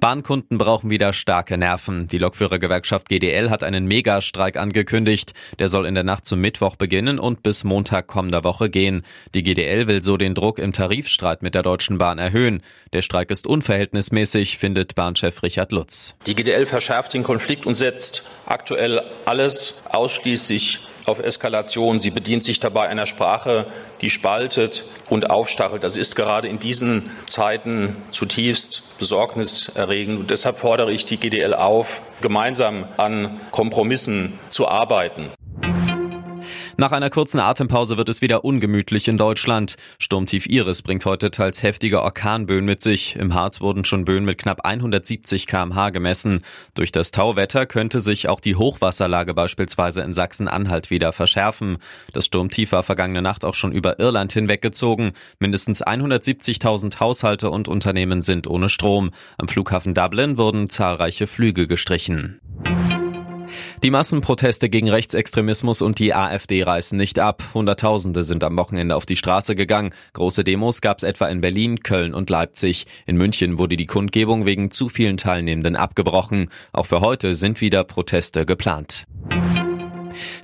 Bahnkunden brauchen wieder starke Nerven. Die Lokführergewerkschaft GDL hat einen Megastreik angekündigt. Der soll in der Nacht zum Mittwoch beginnen und bis Montag kommender Woche gehen. Die GDL will so den Druck im Tarifstreit mit der Deutschen Bahn erhöhen. Der Streik ist unverhältnismäßig, findet Bahnchef Richard Lutz. Die GDL verschärft den Konflikt und setzt aktuell alles ausschließlich auf Eskalation. Sie bedient sich dabei einer Sprache, die spaltet und aufstachelt. Das ist gerade in diesen Zeiten zutiefst besorgniserregend. Und deshalb fordere ich die GDL auf, gemeinsam an Kompromissen zu arbeiten. Nach einer kurzen Atempause wird es wieder ungemütlich in Deutschland. Sturmtief Iris bringt heute teils heftige Orkanböen mit sich. Im Harz wurden schon Böen mit knapp 170 kmh gemessen. Durch das Tauwetter könnte sich auch die Hochwasserlage beispielsweise in Sachsen-Anhalt wieder verschärfen. Das Sturmtief war vergangene Nacht auch schon über Irland hinweggezogen. Mindestens 170.000 Haushalte und Unternehmen sind ohne Strom. Am Flughafen Dublin wurden zahlreiche Flüge gestrichen. Die Massenproteste gegen Rechtsextremismus und die AfD reißen nicht ab. Hunderttausende sind am Wochenende auf die Straße gegangen. Große Demos gab es etwa in Berlin, Köln und Leipzig. In München wurde die Kundgebung wegen zu vielen Teilnehmenden abgebrochen. Auch für heute sind wieder Proteste geplant.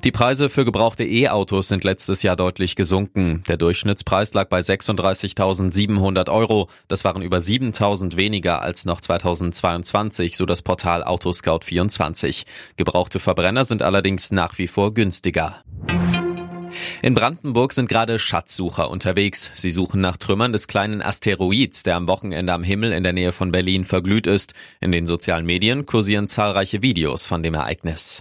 Die Preise für gebrauchte E-Autos sind letztes Jahr deutlich gesunken. Der Durchschnittspreis lag bei 36.700 Euro. Das waren über 7.000 weniger als noch 2022, so das Portal Autoscout24. Gebrauchte Verbrenner sind allerdings nach wie vor günstiger. In Brandenburg sind gerade Schatzsucher unterwegs. Sie suchen nach Trümmern des kleinen Asteroids, der am Wochenende am Himmel in der Nähe von Berlin verglüht ist. In den sozialen Medien kursieren zahlreiche Videos von dem Ereignis.